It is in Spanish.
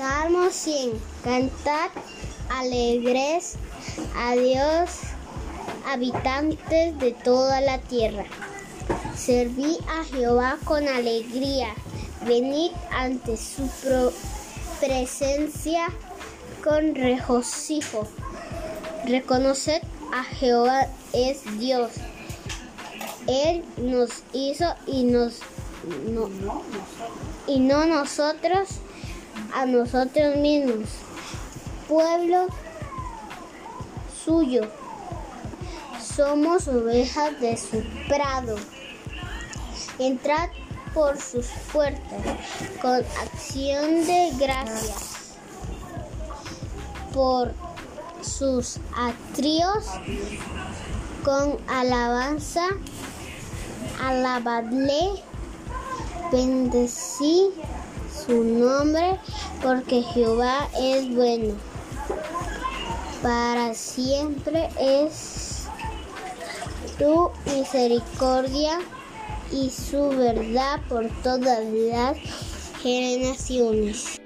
Salmo 100. Cantad alegres a Dios, habitantes de toda la tierra. Serví a Jehová con alegría. Venid ante su presencia con regocijo. Reconoced a Jehová es Dios. Él nos hizo y nos y no nosotros a nosotros mismos. Pueblo suyo. Somos ovejas de su prado. Entrad por sus puertas con acción de gracias. Por sus atrios con alabanza. Alabadle Bendecí su nombre porque Jehová es bueno. Para siempre es tu misericordia y su verdad por todas las generaciones.